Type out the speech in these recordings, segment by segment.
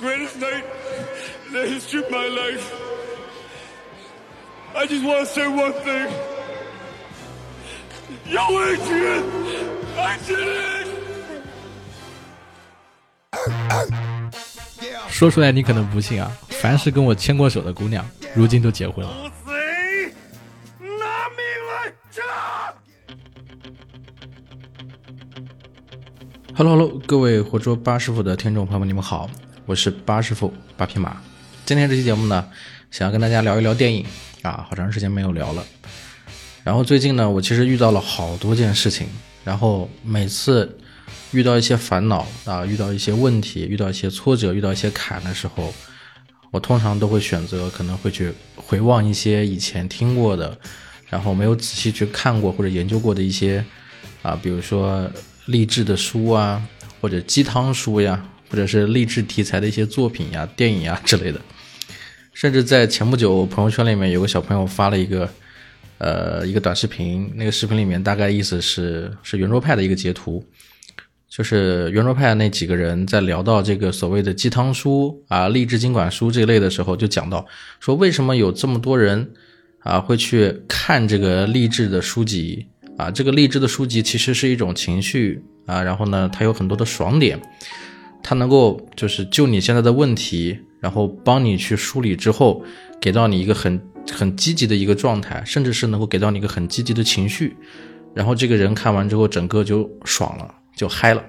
greatest night in the history of my life. I just want to say one thing. Yo, Adrian! I did it! 说出来你可能不信啊，凡是跟我牵过手的姑娘，如今都结婚了。Hello Hello，各位活捉八师傅的听众朋友们，你们好，我是八师傅八匹马。今天这期节目呢，想要跟大家聊一聊电影啊，好长时间没有聊了。然后最近呢，我其实遇到了好多件事情，然后每次遇到一些烦恼啊，遇到一些问题，遇到一些挫折，遇到一些坎的时候，我通常都会选择可能会去回望一些以前听过的，然后没有仔细去看过或者研究过的一些啊，比如说励志的书啊，或者鸡汤书呀，或者是励志题材的一些作品呀、电影呀之类的。甚至在前不久，朋友圈里面有个小朋友发了一个，呃，一个短视频，那个视频里面大概意思是是圆桌派的一个截图，就是圆桌派那几个人在聊到这个所谓的鸡汤书啊、励志经管书这一类的时候，就讲到说为什么有这么多人啊会去看这个励志的书籍啊？这个励志的书籍其实是一种情绪啊，然后呢，它有很多的爽点，它能够就是就你现在的问题，然后帮你去梳理之后，给到你一个很很积极的一个状态，甚至是能够给到你一个很积极的情绪，然后这个人看完之后，整个就爽了，就嗨了。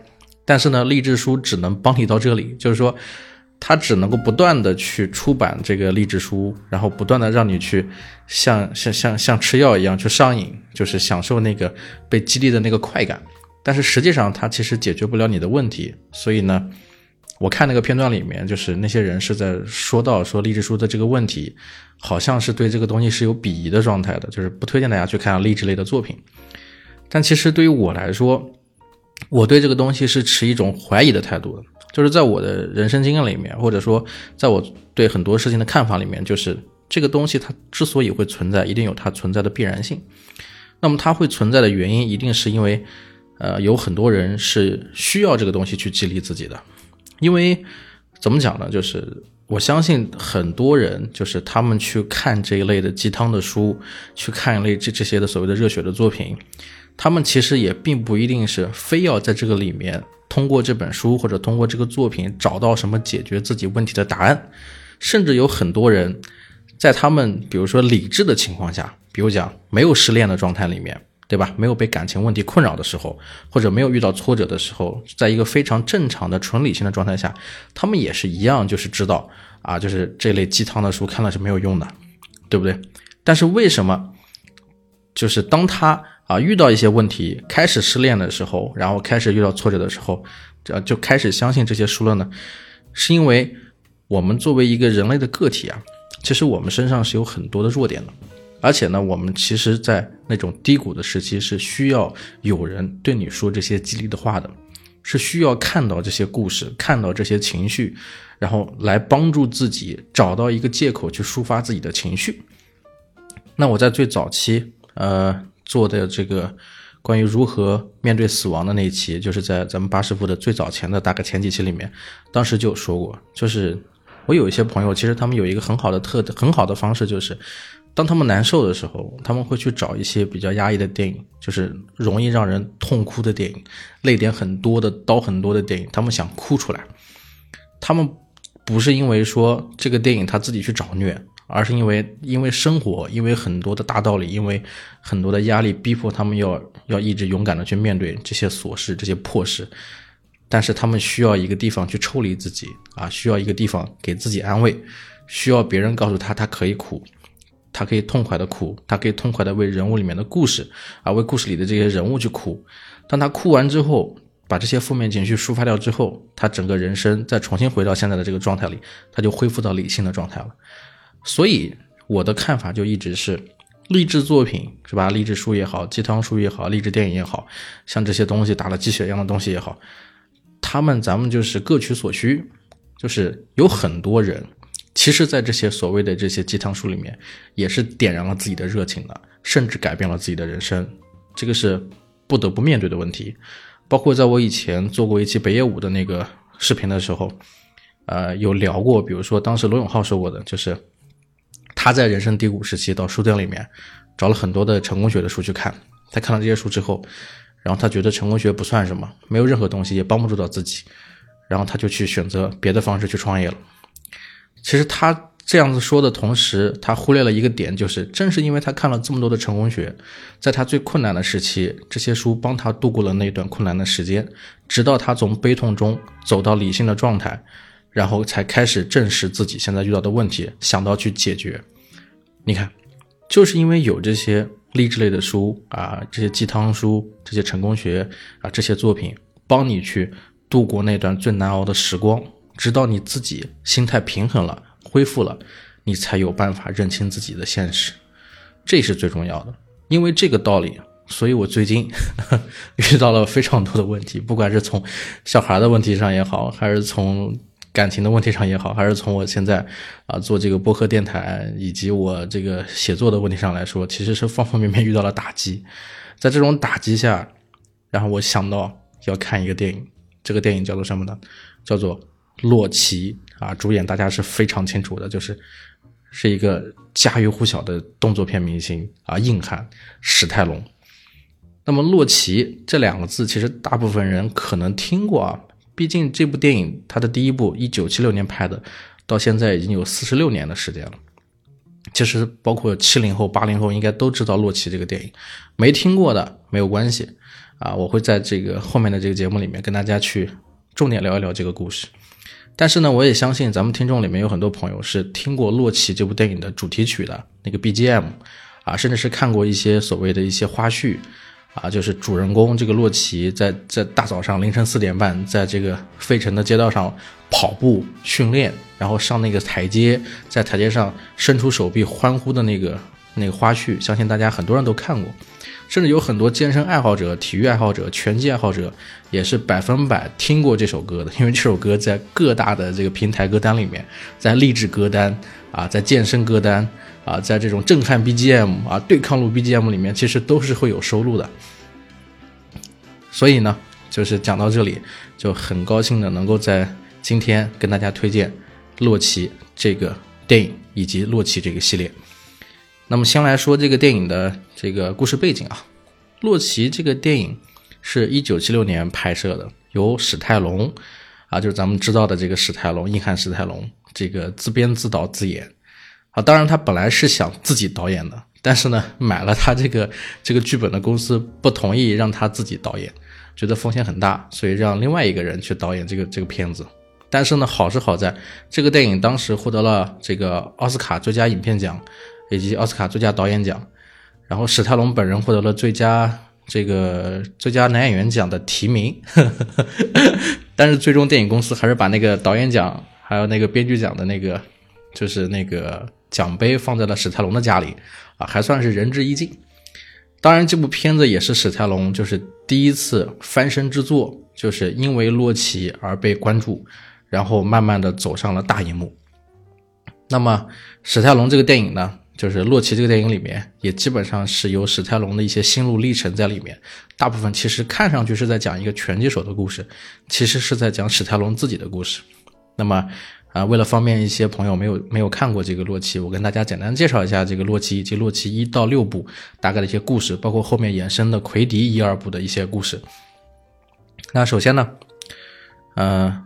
但是呢，励志书只能帮你到这里，就是说，它只能够不断的去出版这个励志书，然后不断的让你去像像像像吃药一样去上瘾，就是享受那个被激励的那个快感。但是实际上，它其实解决不了你的问题。所以呢，我看那个片段里面，就是那些人是在说到说励志书的这个问题，好像是对这个东西是有鄙夷的状态的，就是不推荐大家去看励志类的作品。但其实对于我来说，我对这个东西是持一种怀疑的态度的，就是在我的人生经验里面，或者说在我对很多事情的看法里面，就是这个东西它之所以会存在，一定有它存在的必然性。那么它会存在的原因，一定是因为，呃，有很多人是需要这个东西去激励自己的。因为怎么讲呢？就是我相信很多人，就是他们去看这一类的鸡汤的书，去看一类这这些的所谓的热血的作品，他们其实也并不一定是非要在这个里面通过这本书或者通过这个作品找到什么解决自己问题的答案，甚至有很多人在他们比如说理智的情况下，比如讲没有失恋的状态里面。对吧？没有被感情问题困扰的时候，或者没有遇到挫折的时候，在一个非常正常的纯理性的状态下，他们也是一样，就是知道啊，就是这类鸡汤的书看了是没有用的，对不对？但是为什么，就是当他啊遇到一些问题，开始失恋的时候，然后开始遇到挫折的时候，这就开始相信这些书了呢？是因为我们作为一个人类的个体啊，其实我们身上是有很多的弱点的。而且呢，我们其实，在那种低谷的时期，是需要有人对你说这些激励的话的，是需要看到这些故事，看到这些情绪，然后来帮助自己找到一个借口去抒发自己的情绪。那我在最早期，呃，做的这个关于如何面对死亡的那一期，就是在咱们八师傅的最早前的大概前几期里面，当时就说过，就是我有一些朋友，其实他们有一个很好的特很好的方式，就是。当他们难受的时候，他们会去找一些比较压抑的电影，就是容易让人痛哭的电影，泪点很多的、刀很多的电影。他们想哭出来，他们不是因为说这个电影他自己去找虐，而是因为因为生活，因为很多的大道理，因为很多的压力逼迫他们要要一直勇敢的去面对这些琐事、这些破事。但是他们需要一个地方去抽离自己啊，需要一个地方给自己安慰，需要别人告诉他他可以哭。他可以痛快的哭，他可以痛快的为人物里面的故事啊，为故事里的这些人物去哭。当他哭完之后，把这些负面情绪抒发掉之后，他整个人生再重新回到现在的这个状态里，他就恢复到理性的状态了。所以我的看法就一直是，励志作品是吧？励志书也好，鸡汤书也好，励志电影也好，像这些东西打了鸡血一样的东西也好，他们咱们就是各取所需，就是有很多人。其实，在这些所谓的这些鸡汤书里面，也是点燃了自己的热情的，甚至改变了自己的人生，这个是不得不面对的问题。包括在我以前做过一期北野武的那个视频的时候，呃有聊过，比如说当时罗永浩说过的，就是他在人生低谷时期到书店里面找了很多的成功学的书去看，他看了这些书之后，然后他觉得成功学不算什么，没有任何东西也帮不助到自己，然后他就去选择别的方式去创业了。其实他。这样子说的同时，他忽略了一个点，就是正是因为他看了这么多的成功学，在他最困难的时期，这些书帮他度过了那段困难的时间，直到他从悲痛中走到理性的状态，然后才开始正视自己现在遇到的问题，想到去解决。你看，就是因为有这些励志类的书啊，这些鸡汤书，这些成功学啊，这些作品，帮你去度过那段最难熬的时光，直到你自己心态平衡了。恢复了，你才有办法认清自己的现实，这是最重要的。因为这个道理，所以我最近 遇到了非常多的问题，不管是从小孩的问题上也好，还是从感情的问题上也好，还是从我现在啊做这个播客电台以及我这个写作的问题上来说，其实是方方面面遇到了打击。在这种打击下，然后我想到要看一个电影，这个电影叫做什么呢？叫做《洛奇》。啊，主演大家是非常清楚的，就是是一个家喻户晓的动作片明星啊，硬汉史泰龙。那么“洛奇”这两个字，其实大部分人可能听过啊，毕竟这部电影它的第一部一九七六年拍的，到现在已经有四十六年的时间了。其实包括七零后、八零后应该都知道《洛奇》这个电影，没听过的没有关系啊，我会在这个后面的这个节目里面跟大家去重点聊一聊这个故事。但是呢，我也相信咱们听众里面有很多朋友是听过《洛奇》这部电影的主题曲的那个 BGM，啊，甚至是看过一些所谓的一些花絮，啊，就是主人公这个洛奇在在大早上凌晨四点半，在这个费城的街道上跑步训练，然后上那个台阶，在台阶上伸出手臂欢呼的那个那个花絮，相信大家很多人都看过。甚至有很多健身爱好者、体育爱好者、拳击爱好者，也是百分百听过这首歌的，因为这首歌在各大的这个平台歌单里面，在励志歌单啊，在健身歌单啊，在这种震撼 BGM 啊、对抗路 BGM 里面，其实都是会有收录的。所以呢，就是讲到这里，就很高兴的能够在今天跟大家推荐《洛奇》这个电影以及《洛奇》这个系列。那么先来说这个电影的这个故事背景啊，《洛奇》这个电影是一九七六年拍摄的，由史泰龙啊，就是咱们知道的这个史泰龙，硬汉史泰龙，这个自编自导自演啊。当然他本来是想自己导演的，但是呢，买了他这个这个剧本的公司不同意让他自己导演，觉得风险很大，所以让另外一个人去导演这个这个片子。但是呢，好是好在这个电影当时获得了这个奥斯卡最佳影片奖。以及奥斯卡最佳导演奖，然后史泰龙本人获得了最佳这个最佳男演员奖的提名，但是最终电影公司还是把那个导演奖还有那个编剧奖的那个就是那个奖杯放在了史泰龙的家里啊，还算是仁至义尽。当然，这部片子也是史泰龙就是第一次翻身之作，就是因为洛奇而被关注，然后慢慢的走上了大荧幕。那么史泰龙这个电影呢？就是《洛奇》这个电影里面，也基本上是有史泰龙的一些心路历程在里面。大部分其实看上去是在讲一个拳击手的故事，其实是在讲史泰龙自己的故事。那么，啊，为了方便一些朋友没有没有看过这个《洛奇》，我跟大家简单介绍一下这个《洛奇》以及《洛奇》一到六部大概的一些故事，包括后面衍生的《奎迪》一二部的一些故事。那首先呢，呃，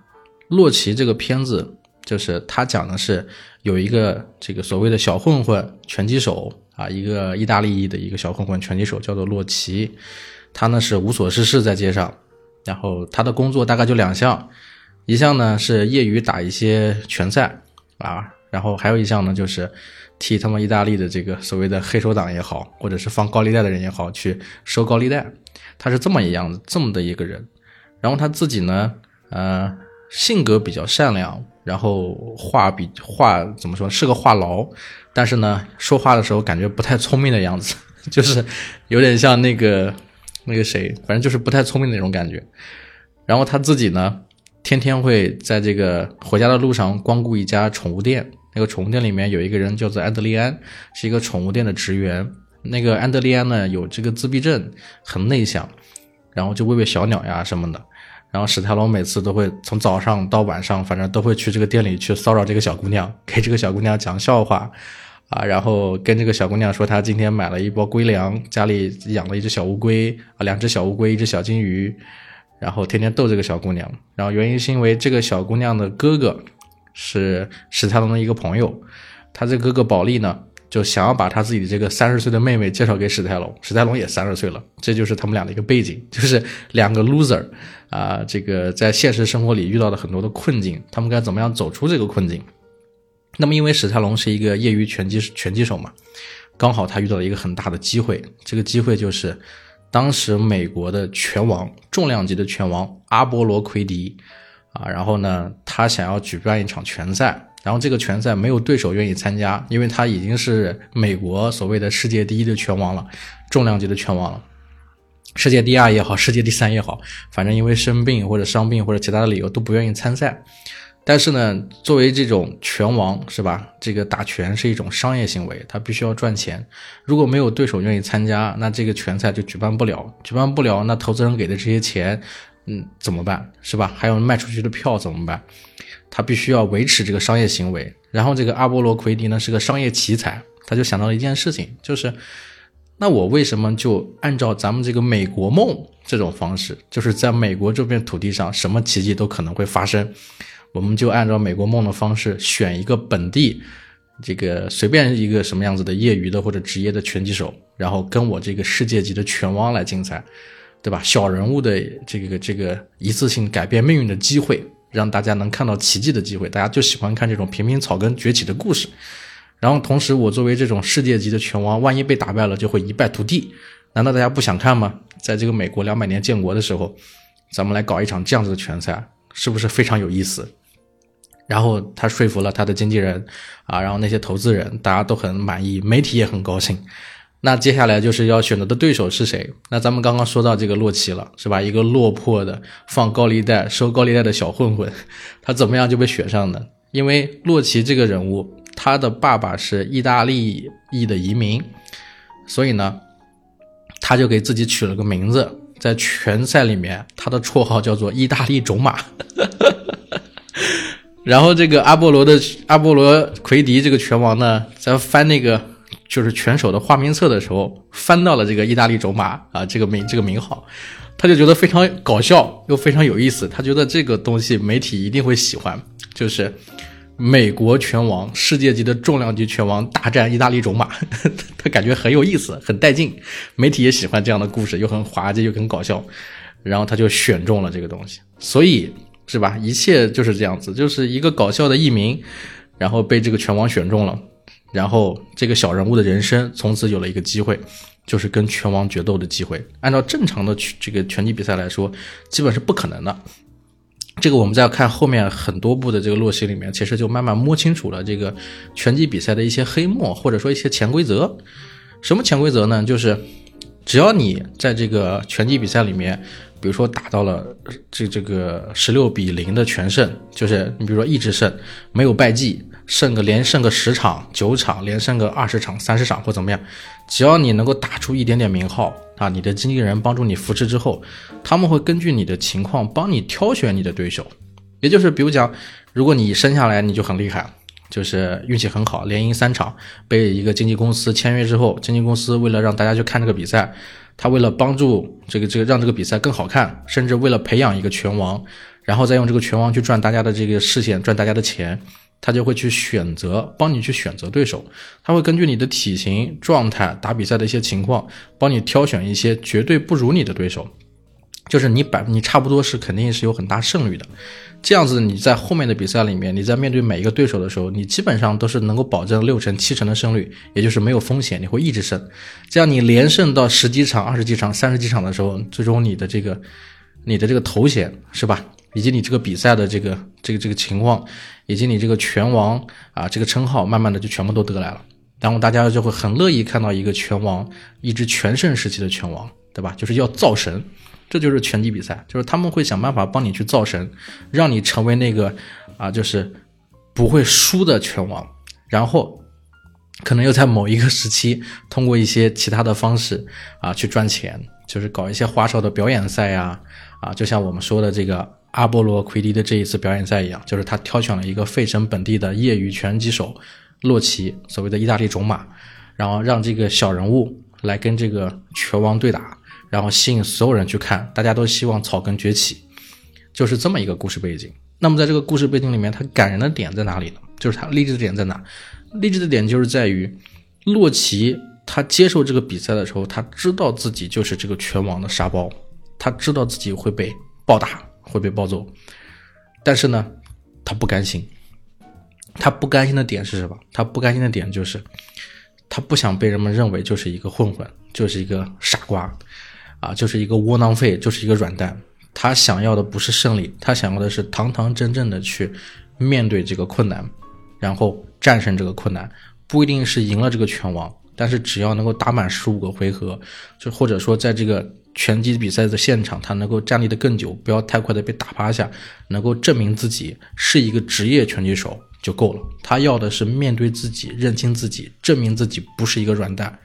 《洛奇》这个片子就是他讲的是。有一个这个所谓的小混混拳击手啊，一个意大利裔的一个小混混拳击手叫做洛奇，他呢是无所事事在街上，然后他的工作大概就两项，一项呢是业余打一些拳赛啊，然后还有一项呢就是替他们意大利的这个所谓的黑手党也好，或者是放高利贷的人也好去收高利贷，他是这么一样的这么的一个人，然后他自己呢，呃，性格比较善良。然后话比话怎么说是个话痨，但是呢，说话的时候感觉不太聪明的样子，就是有点像那个那个谁，反正就是不太聪明那种感觉。然后他自己呢，天天会在这个回家的路上光顾一家宠物店，那个宠物店里面有一个人叫做安德利安，是一个宠物店的职员。那个安德利安呢有这个自闭症，很内向，然后就喂喂小鸟呀什么的。然后史泰龙每次都会从早上到晚上，反正都会去这个店里去骚扰这个小姑娘，给这个小姑娘讲笑话，啊，然后跟这个小姑娘说他今天买了一包龟粮，家里养了一只小乌龟啊，两只小乌龟，一只小金鱼，然后天天逗这个小姑娘。然后原因是因为这个小姑娘的哥哥是史泰龙的一个朋友，他这哥哥保利呢。就想要把他自己的这个三十岁的妹妹介绍给史泰龙，史泰龙也三十岁了，这就是他们俩的一个背景，就是两个 loser 啊，这个在现实生活里遇到了很多的困境，他们该怎么样走出这个困境？那么因为史泰龙是一个业余拳击拳击手嘛，刚好他遇到了一个很大的机会，这个机会就是当时美国的拳王，重量级的拳王阿波罗奎迪啊，然后呢，他想要举办一场拳赛。然后这个拳赛没有对手愿意参加，因为他已经是美国所谓的世界第一的拳王了，重量级的拳王了，世界第二也好，世界第三也好，反正因为生病或者伤病或者其他的理由都不愿意参赛。但是呢，作为这种拳王是吧？这个打拳是一种商业行为，他必须要赚钱。如果没有对手愿意参加，那这个拳赛就举办不了，举办不了，那投资人给的这些钱，嗯，怎么办？是吧？还有卖出去的票怎么办？他必须要维持这个商业行为，然后这个阿波罗奎迪呢是个商业奇才，他就想到了一件事情，就是那我为什么就按照咱们这个美国梦这种方式，就是在美国这片土地上，什么奇迹都可能会发生，我们就按照美国梦的方式选一个本地这个随便一个什么样子的业余的或者职业的拳击手，然后跟我这个世界级的拳王来竞赛，对吧？小人物的这个这个一次性改变命运的机会。让大家能看到奇迹的机会，大家就喜欢看这种平民草根崛起的故事。然后同时，我作为这种世界级的拳王，万一被打败了，就会一败涂地。难道大家不想看吗？在这个美国两百年建国的时候，咱们来搞一场这样子的拳赛，是不是非常有意思？然后他说服了他的经纪人啊，然后那些投资人，大家都很满意，媒体也很高兴。那接下来就是要选择的对手是谁？那咱们刚刚说到这个洛奇了，是吧？一个落魄的放高利贷、收高利贷的小混混，他怎么样就被选上的？因为洛奇这个人物，他的爸爸是意大利裔的移民，所以呢，他就给自己取了个名字，在拳赛里面，他的绰号叫做“意大利种马”。然后这个阿波罗的阿波罗奎迪这个拳王呢，在翻那个。就是拳手的花名册的时候翻到了这个意大利种马啊，这个名这个名号，他就觉得非常搞笑又非常有意思，他觉得这个东西媒体一定会喜欢，就是美国拳王世界级的重量级拳王大战意大利种马，他感觉很有意思，很带劲，媒体也喜欢这样的故事，又很滑稽又很搞笑，然后他就选中了这个东西，所以是吧？一切就是这样子，就是一个搞笑的艺名，然后被这个拳王选中了。然后这个小人物的人生从此有了一个机会，就是跟拳王决斗的机会。按照正常的这个拳击比赛来说，基本是不可能的。这个我们在看后面很多部的这个洛奇里面，其实就慢慢摸清楚了这个拳击比赛的一些黑幕，或者说一些潜规则。什么潜规则呢？就是只要你在这个拳击比赛里面，比如说打到了这这个十六比零的全胜，就是你比如说一直胜，没有败绩。胜个连胜个十场九场，连胜个二十场三十场或怎么样，只要你能够打出一点点名号啊，你的经纪人帮助你扶持之后，他们会根据你的情况帮你挑选你的对手。也就是比如讲，如果你生下来你就很厉害，就是运气很好，连赢三场，被一个经纪公司签约之后，经纪公司为了让大家去看这个比赛，他为了帮助这个这个让这个比赛更好看，甚至为了培养一个拳王，然后再用这个拳王去赚大家的这个视线，赚大家的钱。他就会去选择，帮你去选择对手。他会根据你的体型、状态、打比赛的一些情况，帮你挑选一些绝对不如你的对手。就是你百，你差不多是肯定是有很大胜率的。这样子，你在后面的比赛里面，你在面对每一个对手的时候，你基本上都是能够保证六成、七成的胜率，也就是没有风险，你会一直胜。这样你连胜到十几场、二十几场、三十几场的时候，最终你的这个，你的这个头衔是吧？以及你这个比赛的这个这个这个情况，以及你这个拳王啊这个称号，慢慢的就全部都得来了。然后大家就会很乐意看到一个拳王，一支全盛时期的拳王，对吧？就是要造神，这就是拳击比赛，就是他们会想办法帮你去造神，让你成为那个啊就是不会输的拳王。然后可能又在某一个时期通过一些其他的方式啊去赚钱，就是搞一些花哨的表演赛呀，啊，就像我们说的这个阿波罗奎迪的这一次表演赛一样，就是他挑选了一个费城本地的业余拳击手洛奇，所谓的意大利种马，然后让这个小人物来跟这个拳王对打，然后吸引所有人去看，大家都希望草根崛起，就是这么一个故事背景。那么在这个故事背景里面，它感人的点在哪里呢？就是它励志的点在哪？励志的点就是在于洛奇。他接受这个比赛的时候，他知道自己就是这个拳王的沙包，他知道自己会被暴打，会被暴揍，但是呢，他不甘心。他不甘心的点是什么？他不甘心的点就是，他不想被人们认为就是一个混混，就是一个傻瓜，啊，就是一个窝囊废，就是一个软蛋。他想要的不是胜利，他想要的是堂堂正正的去面对这个困难，然后战胜这个困难，不一定是赢了这个拳王。但是只要能够打满十五个回合，就或者说在这个拳击比赛的现场，他能够站立的更久，不要太快的被打趴下，能够证明自己是一个职业拳击手就够了。他要的是面对自己，认清自己，证明自己不是一个软蛋，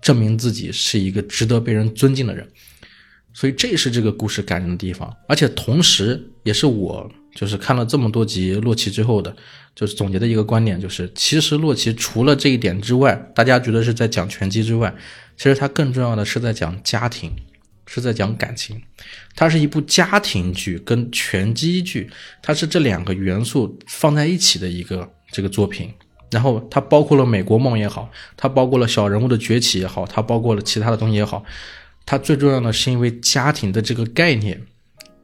证明自己是一个值得被人尊敬的人。所以这是这个故事感人的地方，而且同时也是我就是看了这么多集洛奇之后的。就是总结的一个观点，就是其实洛奇除了这一点之外，大家觉得是在讲拳击之外，其实他更重要的是在讲家庭，是在讲感情。它是一部家庭剧跟拳击剧，它是这两个元素放在一起的一个这个作品。然后它包括了美国梦也好，它包括了小人物的崛起也好，它包括了其他的东西也好，它最重要的是因为家庭的这个概念，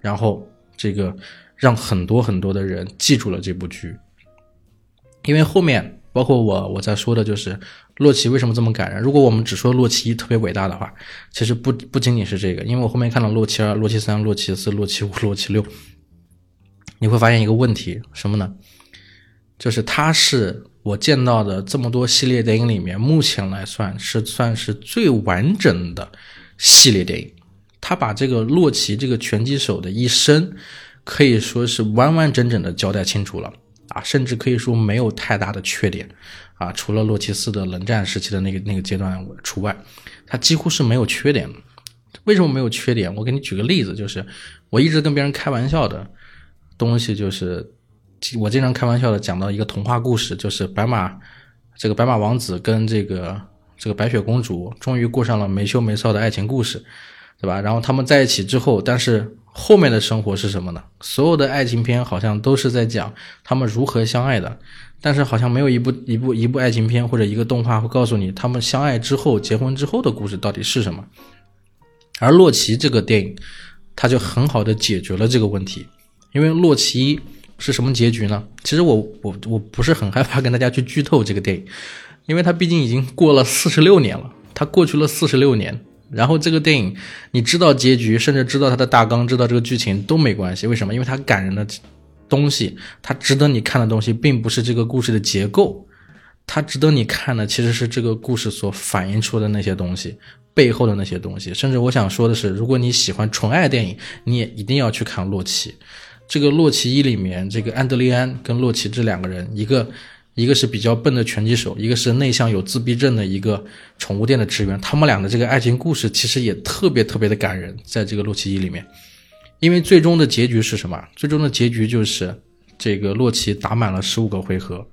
然后这个让很多很多的人记住了这部剧。因为后面包括我我在说的就是洛奇为什么这么感人。如果我们只说洛奇一特别伟大的话，其实不不仅仅是这个。因为我后面看到洛奇二、洛奇三、洛奇四、洛奇五、洛奇六，你会发现一个问题什么呢？就是他是我见到的这么多系列电影里面，目前来算是算是最完整的系列电影。他把这个洛奇这个拳击手的一生，可以说是完完整整的交代清楚了。啊，甚至可以说没有太大的缺点，啊，除了洛奇斯的冷战时期的那个那个阶段除外，他几乎是没有缺点。为什么没有缺点？我给你举个例子，就是我一直跟别人开玩笑的东西，就是我经常开玩笑的讲到一个童话故事，就是白马这个白马王子跟这个这个白雪公主终于过上了没羞没臊的爱情故事，对吧？然后他们在一起之后，但是。后面的生活是什么呢？所有的爱情片好像都是在讲他们如何相爱的，但是好像没有一部一部一部爱情片或者一个动画会告诉你他们相爱之后、结婚之后的故事到底是什么。而洛奇这个电影，它就很好的解决了这个问题。因为洛奇是什么结局呢？其实我我我不是很害怕跟大家去剧透这个电影，因为它毕竟已经过了四十六年了，它过去了四十六年。然后这个电影，你知道结局，甚至知道它的大纲，知道这个剧情都没关系。为什么？因为它感人的东西，它值得你看的东西，并不是这个故事的结构，它值得你看的其实是这个故事所反映出的那些东西背后的那些东西。甚至我想说的是，如果你喜欢纯爱电影，你也一定要去看《洛奇》。这个《洛奇一》里面，这个安德利安跟洛奇这两个人，一个。一个是比较笨的拳击手，一个是内向有自闭症的一个宠物店的职员，他们俩的这个爱情故事其实也特别特别的感人，在这个洛奇一里面，因为最终的结局是什么？最终的结局就是这个洛奇打满了十五个回合，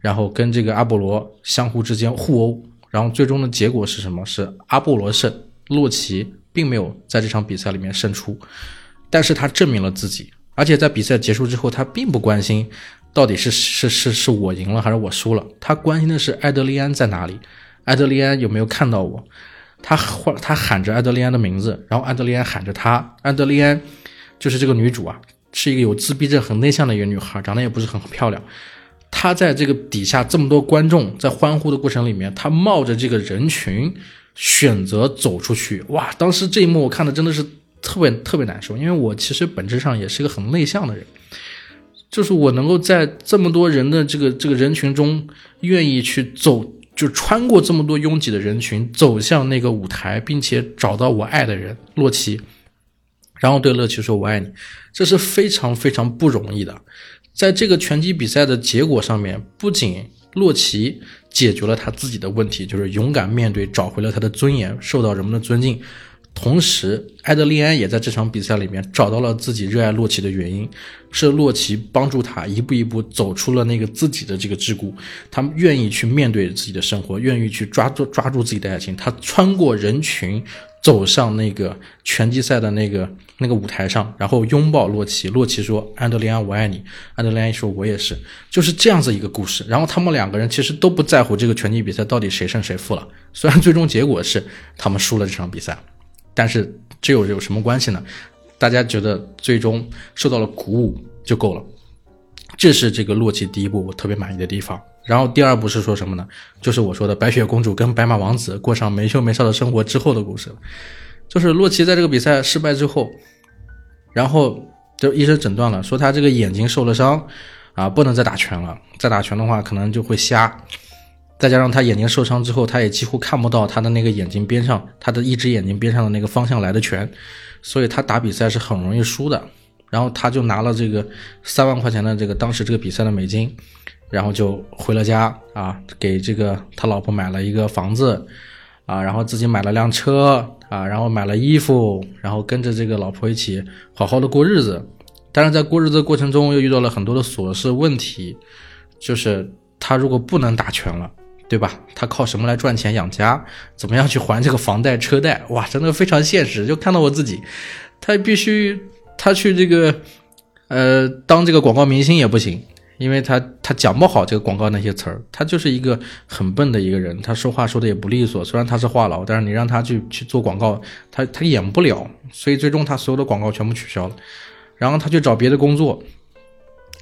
然后跟这个阿波罗相互之间互殴，然后最终的结果是什么？是阿波罗胜，洛奇并没有在这场比赛里面胜出，但是他证明了自己，而且在比赛结束之后，他并不关心。到底是是是是我赢了还是我输了？他关心的是艾德利安在哪里，艾德利安有没有看到我？他唤他喊着艾德利安的名字，然后艾德利安喊着他。艾德利安就是这个女主啊，是一个有自闭症、很内向的一个女孩，长得也不是很漂亮。她在这个底下这么多观众在欢呼的过程里面，她冒着这个人群选择走出去。哇！当时这一幕我看的真的是特别特别难受，因为我其实本质上也是一个很内向的人。就是我能够在这么多人的这个这个人群中，愿意去走，就穿过这么多拥挤的人群，走向那个舞台，并且找到我爱的人洛奇，然后对洛奇说“我爱你”，这是非常非常不容易的。在这个拳击比赛的结果上面，不仅洛奇解决了他自己的问题，就是勇敢面对，找回了他的尊严，受到人们的尊敬。同时，埃德利安也在这场比赛里面找到了自己热爱洛奇的原因，是洛奇帮助他一步一步走出了那个自己的这个桎梏，他们愿意去面对自己的生活，愿意去抓住抓住自己的爱情，他穿过人群。走上那个拳击赛的那个那个舞台上，然后拥抱洛奇。洛奇说：“安德利安，我爱你。”安德利安说：“我也是。”就是这样子一个故事。然后他们两个人其实都不在乎这个拳击比赛到底谁胜谁负了。虽然最终结果是他们输了这场比赛，但是这有有什么关系呢？大家觉得最终受到了鼓舞就够了。这是这个洛奇第一部我特别满意的地方。然后第二部是说什么呢？就是我说的白雪公主跟白马王子过上没羞没臊的生活之后的故事。就是洛奇在这个比赛失败之后，然后就医生诊断了，说他这个眼睛受了伤，啊，不能再打拳了。再打拳的话，可能就会瞎。再加上他眼睛受伤之后，他也几乎看不到他的那个眼睛边上，他的一只眼睛边上的那个方向来的拳，所以他打比赛是很容易输的。然后他就拿了这个三万块钱的这个当时这个比赛的美金。然后就回了家啊，给这个他老婆买了一个房子，啊，然后自己买了辆车啊，然后买了衣服，然后跟着这个老婆一起好好的过日子。但是在过日子的过程中，又遇到了很多的琐事问题，就是他如果不能打拳了，对吧？他靠什么来赚钱养家？怎么样去还这个房贷车贷？哇，真的非常现实。就看到我自己，他必须他去这个，呃，当这个广告明星也不行。因为他他讲不好这个广告那些词儿，他就是一个很笨的一个人，他说话说的也不利索。虽然他是话痨，但是你让他去去做广告，他他演不了，所以最终他所有的广告全部取消了。然后他去找别的工作，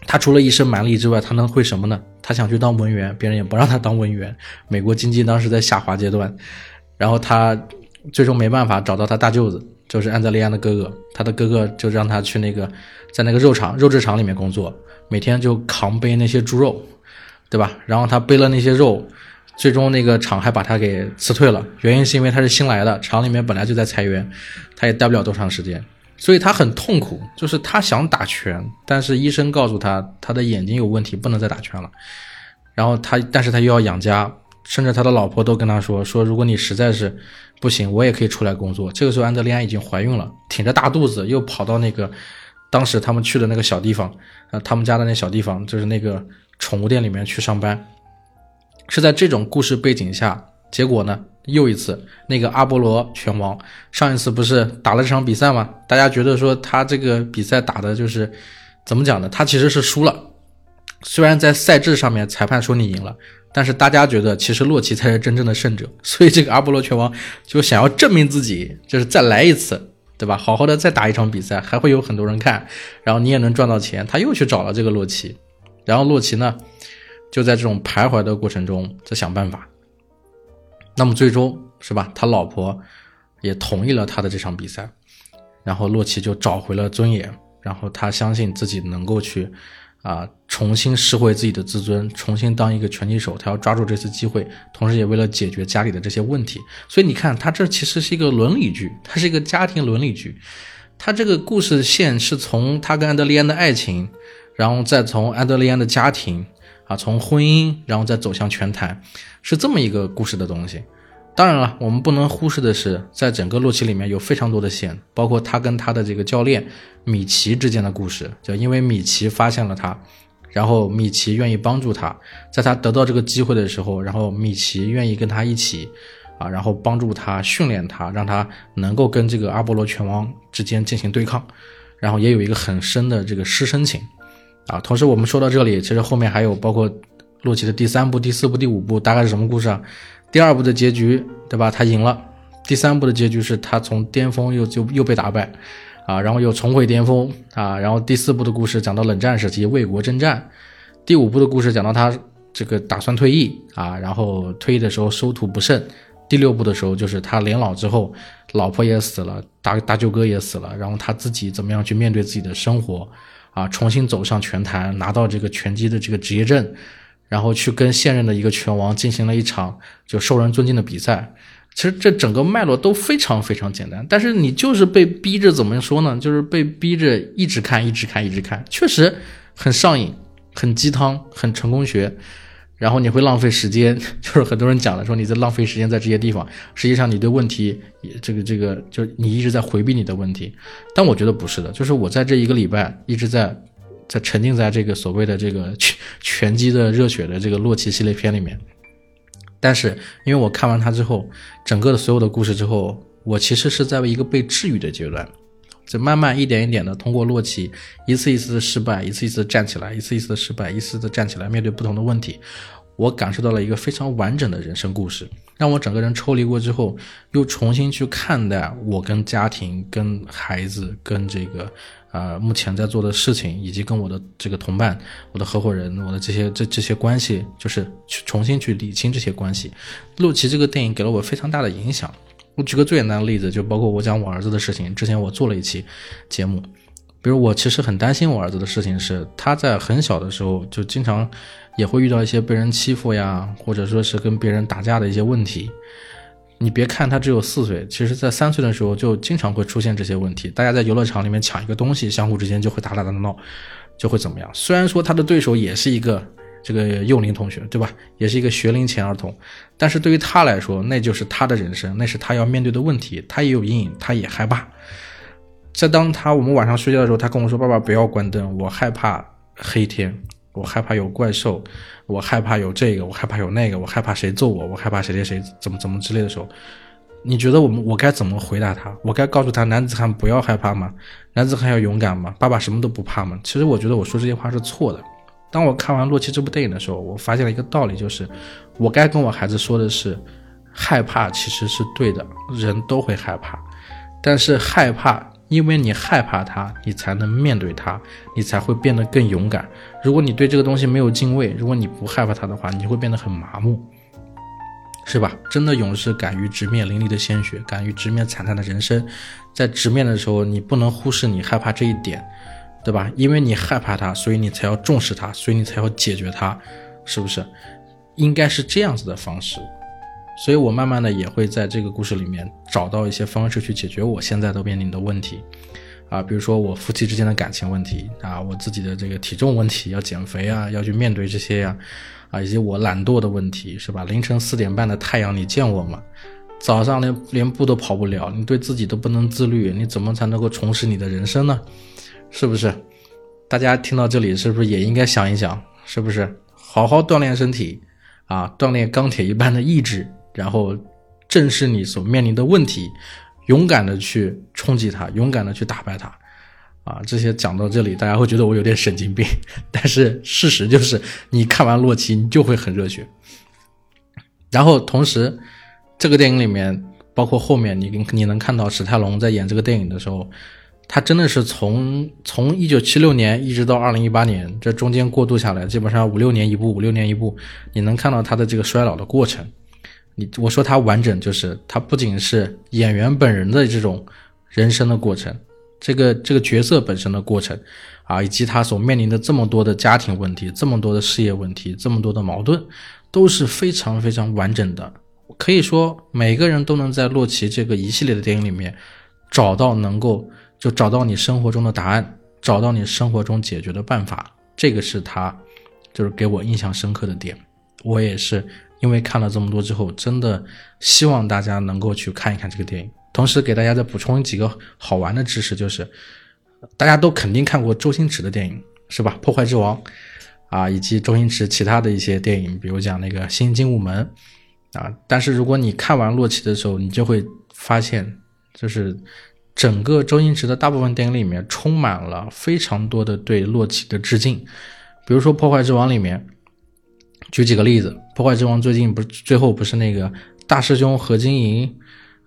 他除了一身蛮力之外，他能会什么呢？他想去当文员，别人也不让他当文员。美国经济当时在下滑阶段，然后他最终没办法找到他大舅子，就是安德烈安的哥哥，他的哥哥就让他去那个在那个肉厂肉制厂里面工作。每天就扛背那些猪肉，对吧？然后他背了那些肉，最终那个厂还把他给辞退了。原因是因为他是新来的，厂里面本来就在裁员，他也待不了多长时间，所以他很痛苦。就是他想打拳，但是医生告诉他他的眼睛有问题，不能再打拳了。然后他，但是他又要养家，甚至他的老婆都跟他说说，如果你实在是不行，我也可以出来工作。这个时候安德烈安已经怀孕了，挺着大肚子又跑到那个。当时他们去的那个小地方，呃，他们家的那小地方就是那个宠物店里面去上班，是在这种故事背景下，结果呢，又一次那个阿波罗拳王，上一次不是打了这场比赛吗？大家觉得说他这个比赛打的就是怎么讲呢？他其实是输了，虽然在赛制上面裁判说你赢了，但是大家觉得其实洛奇才是真正的胜者，所以这个阿波罗拳王就想要证明自己，就是再来一次。对吧？好好的再打一场比赛，还会有很多人看，然后你也能赚到钱。他又去找了这个洛奇，然后洛奇呢，就在这种徘徊的过程中在想办法。那么最终是吧？他老婆也同意了他的这场比赛，然后洛奇就找回了尊严，然后他相信自己能够去。啊，重新拾回自己的自尊，重新当一个拳击手，他要抓住这次机会，同时也为了解决家里的这些问题。所以你看，他这其实是一个伦理剧，它是一个家庭伦理剧。他这个故事线是从他跟安德烈安的爱情，然后再从安德烈安的家庭，啊，从婚姻，然后再走向拳坛，是这么一个故事的东西。当然了，我们不能忽视的是，在整个洛奇里面有非常多的线，包括他跟他的这个教练米奇之间的故事。就因为米奇发现了他，然后米奇愿意帮助他，在他得到这个机会的时候，然后米奇愿意跟他一起，啊，然后帮助他训练他，让他能够跟这个阿波罗拳王之间进行对抗，然后也有一个很深的这个师生情，啊，同时我们说到这里，其实后面还有包括洛奇的第三部、第四部、第五部，大概是什么故事啊？第二部的结局，对吧？他赢了。第三部的结局是他从巅峰又就又被打败，啊，然后又重回巅峰，啊，然后第四部的故事讲到冷战时期为国征战，第五部的故事讲到他这个打算退役，啊，然后退役的时候收徒不慎，第六部的时候就是他年老之后，老婆也死了，大大舅哥也死了，然后他自己怎么样去面对自己的生活，啊，重新走上拳坛，拿到这个拳击的这个职业证。然后去跟现任的一个拳王进行了一场就受人尊敬的比赛，其实这整个脉络都非常非常简单，但是你就是被逼着怎么说呢？就是被逼着一直看，一直看，一直看，确实很上瘾，很鸡汤，很成功学。然后你会浪费时间，就是很多人讲的说你在浪费时间在这些地方，实际上你对问题，这个这个，就是你一直在回避你的问题。但我觉得不是的，就是我在这一个礼拜一直在在沉浸在这个所谓的这个 拳拳击的热血的这个洛奇系列片里面。但是因为我看完它之后，整个的所有的故事之后，我其实是在一个被治愈的阶段。在慢慢一点一点的通过洛奇一次一次的失败，一次一次的站起来，一次一次的失败，一次次站起来，面对不同的问题，我感受到了一个非常完整的人生故事，让我整个人抽离过之后，又重新去看待我跟家庭、跟孩子、跟这个呃目前在做的事情，以及跟我的这个同伴、我的合伙人、我的这些这这些关系，就是去重新去理清这些关系。洛奇这个电影给了我非常大的影响。我举个最简单的例子，就包括我讲我儿子的事情。之前我做了一期节目，比如我其实很担心我儿子的事情是，他在很小的时候就经常也会遇到一些被人欺负呀，或者说是跟别人打架的一些问题。你别看他只有四岁，其实在三岁的时候就经常会出现这些问题。大家在游乐场里面抢一个东西，相互之间就会打打闹闹，就会怎么样？虽然说他的对手也是一个。这个幼龄同学，对吧？也是一个学龄前儿童，但是对于他来说，那就是他的人生，那是他要面对的问题。他也有阴影，他也害怕。在当他我们晚上睡觉的时候，他跟我说：“爸爸，不要关灯，我害怕黑天，我害怕有怪兽，我害怕有这个，我害怕有那个，我害怕谁揍我，我害怕谁谁谁怎么怎么之类的时候，你觉得我们我该怎么回答他？我该告诉他男子汉不要害怕吗？男子汉要勇敢吗？爸爸什么都不怕吗？其实我觉得我说这些话是错的。当我看完《洛奇》这部电影的时候，我发现了一个道理，就是我该跟我孩子说的是，害怕其实是对的，人都会害怕，但是害怕，因为你害怕它，你才能面对它，你才会变得更勇敢。如果你对这个东西没有敬畏，如果你不害怕它的话，你会变得很麻木，是吧？真的勇士敢于直面淋漓的鲜血，敢于直面惨淡的人生，在直面的时候，你不能忽视你害怕这一点。对吧？因为你害怕它，所以你才要重视它，所以你才要解决它，是不是？应该是这样子的方式。所以我慢慢的也会在这个故事里面找到一些方式去解决我现在都面临的问题啊，比如说我夫妻之间的感情问题啊，我自己的这个体重问题要减肥啊，要去面对这些呀啊，以及我懒惰的问题，是吧？凌晨四点半的太阳，你见我吗？早上连连步都跑不了，你对自己都不能自律，你怎么才能够重拾你的人生呢？是不是？大家听到这里，是不是也应该想一想？是不是好好锻炼身体啊，锻炼钢铁一般的意志，然后正视你所面临的问题，勇敢的去冲击它，勇敢的去打败它。啊，这些讲到这里，大家会觉得我有点神经病，但是事实就是，你看完洛奇，你就会很热血。然后同时，这个电影里面，包括后面你你能看到史泰龙在演这个电影的时候。他真的是从从一九七六年一直到二零一八年，这中间过渡下来，基本上五六年一部，五六年一部，你能看到他的这个衰老的过程。你我说他完整，就是他不仅是演员本人的这种人生的过程，这个这个角色本身的过程啊，以及他所面临的这么多的家庭问题，这么多的事业问题，这么多的矛盾，都是非常非常完整的。可以说，每个人都能在洛奇这个一系列的电影里面找到能够。就找到你生活中的答案，找到你生活中解决的办法，这个是他，就是给我印象深刻的点。我也是因为看了这么多之后，真的希望大家能够去看一看这个电影。同时给大家再补充几个好玩的知识，就是大家都肯定看过周星驰的电影，是吧？破坏之王啊，以及周星驰其他的一些电影，比如讲那个新精武门啊。但是如果你看完洛奇的时候，你就会发现，就是。整个周星驰的大部分电影里面充满了非常多的对洛奇的致敬，比如说《破坏之王》里面，举几个例子，《破坏之王》最近不是最后不是那个大师兄何金银，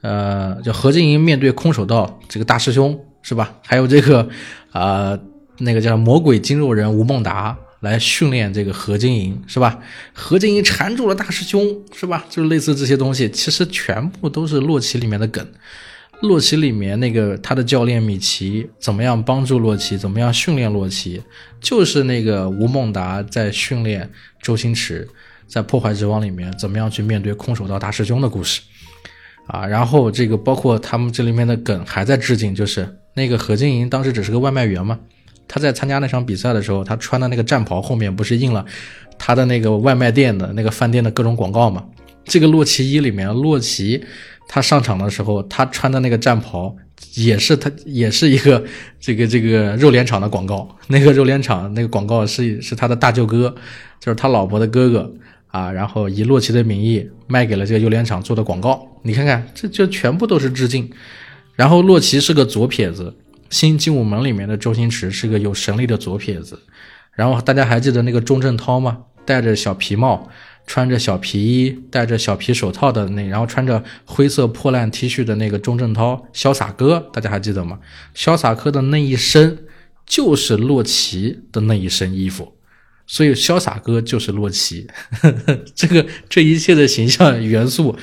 呃，叫何金银面对空手道这个大师兄是吧？还有这个呃，那个叫魔鬼筋肉人吴孟达来训练这个何金银是吧？何金银缠住了大师兄是吧？就是类似这些东西，其实全部都是洛奇里面的梗。洛奇里面那个他的教练米奇怎么样帮助洛奇，怎么样训练洛奇，就是那个吴孟达在训练周星驰在《破坏之王》里面怎么样去面对空手道大师兄的故事啊。然后这个包括他们这里面的梗还在致敬，就是那个何金银当时只是个外卖员嘛，他在参加那场比赛的时候，他穿的那个战袍后面不是印了他的那个外卖店的那个饭店的各种广告嘛？这个洛奇一里面，洛奇他上场的时候，他穿的那个战袍也是他也是一个这个这个肉联厂的广告。那个肉联厂那个广告是是他的大舅哥，就是他老婆的哥哥啊，然后以洛奇的名义卖给了这个肉联厂做的广告。你看看，这就全部都是致敬。然后洛奇是个左撇子，《新精武门》里面的周星驰是个有神力的左撇子。然后大家还记得那个钟镇涛吗？戴着小皮帽。穿着小皮衣、戴着小皮手套的那，然后穿着灰色破烂 T 恤的那个钟镇涛，潇洒哥，大家还记得吗？潇洒哥的那一身就是洛奇的那一身衣服，所以潇洒哥就是洛奇。呵 呵这个这一切的形象元素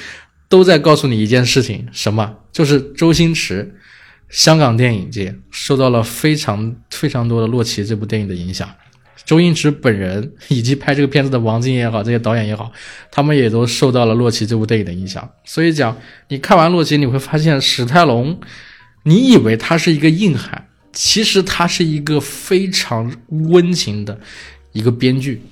都在告诉你一件事情，什么？就是周星驰，香港电影界受到了非常非常多的洛奇这部电影的影响。周星驰本人以及拍这个片子的王晶也好，这些导演也好，他们也都受到了《洛奇》这部电影的影响。所以讲，你看完《洛奇》，你会发现史泰龙，你以为他是一个硬汉，其实他是一个非常温情的一个编剧，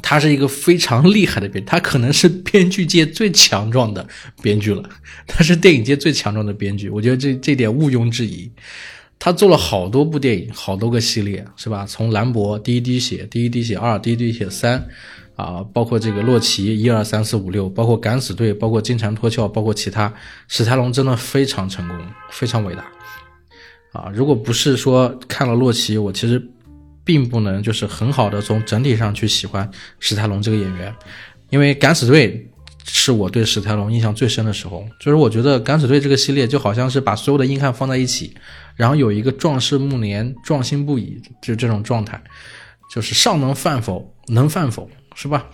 他是一个非常厉害的编，他可能是编剧界最强壮的编剧了，他是电影界最强壮的编剧，我觉得这这点毋庸置疑。他做了好多部电影，好多个系列，是吧？从兰博第一滴血、第一滴血二、第一滴血三，啊，包括这个洛奇一二三四五六，包括敢死队，包括金蝉脱壳，包括其他，史泰龙真的非常成功，非常伟大，啊！如果不是说看了洛奇，我其实并不能就是很好的从整体上去喜欢史泰龙这个演员，因为敢死队。是我对史泰龙印象最深的时候，就是我觉得《敢死队》这个系列就好像是把所有的硬汉放在一起，然后有一个壮士暮年，壮心不已，就这种状态，就是上能犯否，能犯否，是吧？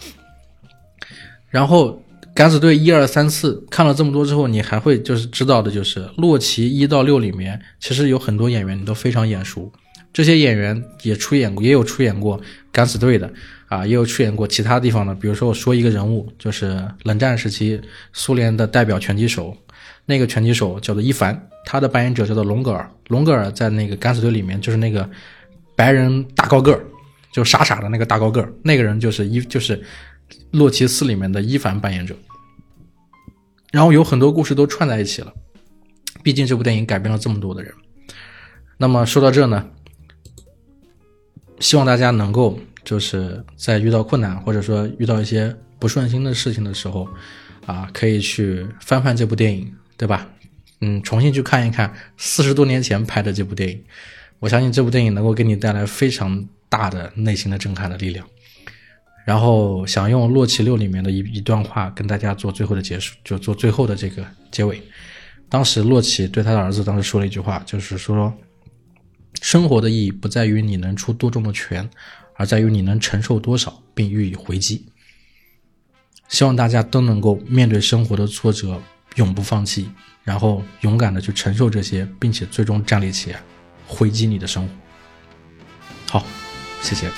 然后《敢死队》一二三四看了这么多之后，你还会就是知道的就是《洛奇》一到六里面，其实有很多演员你都非常眼熟，这些演员也出演过，也有出演过《敢死队》的。啊，也有出演过其他地方的，比如说我说一个人物，就是冷战时期苏联的代表拳击手，那个拳击手叫做伊凡，他的扮演者叫做隆格尔。隆格尔在那个敢死队里面就是那个白人大高个儿，就傻傻的那个大高个儿，那个人就是伊，就是洛奇四里面的伊凡扮演者。然后有很多故事都串在一起了，毕竟这部电影改编了这么多的人。那么说到这呢，希望大家能够。就是在遇到困难或者说遇到一些不顺心的事情的时候，啊，可以去翻翻这部电影，对吧？嗯，重新去看一看四十多年前拍的这部电影，我相信这部电影能够给你带来非常大的内心的震撼的力量。然后想用《洛奇六》里面的一一段话跟大家做最后的结束，就做最后的这个结尾。当时洛奇对他的儿子当时说了一句话，就是说，生活的意义不在于你能出多重的拳。而在于你能承受多少，并予以回击。希望大家都能够面对生活的挫折，永不放弃，然后勇敢的去承受这些，并且最终站立起来，回击你的生活。好，谢谢。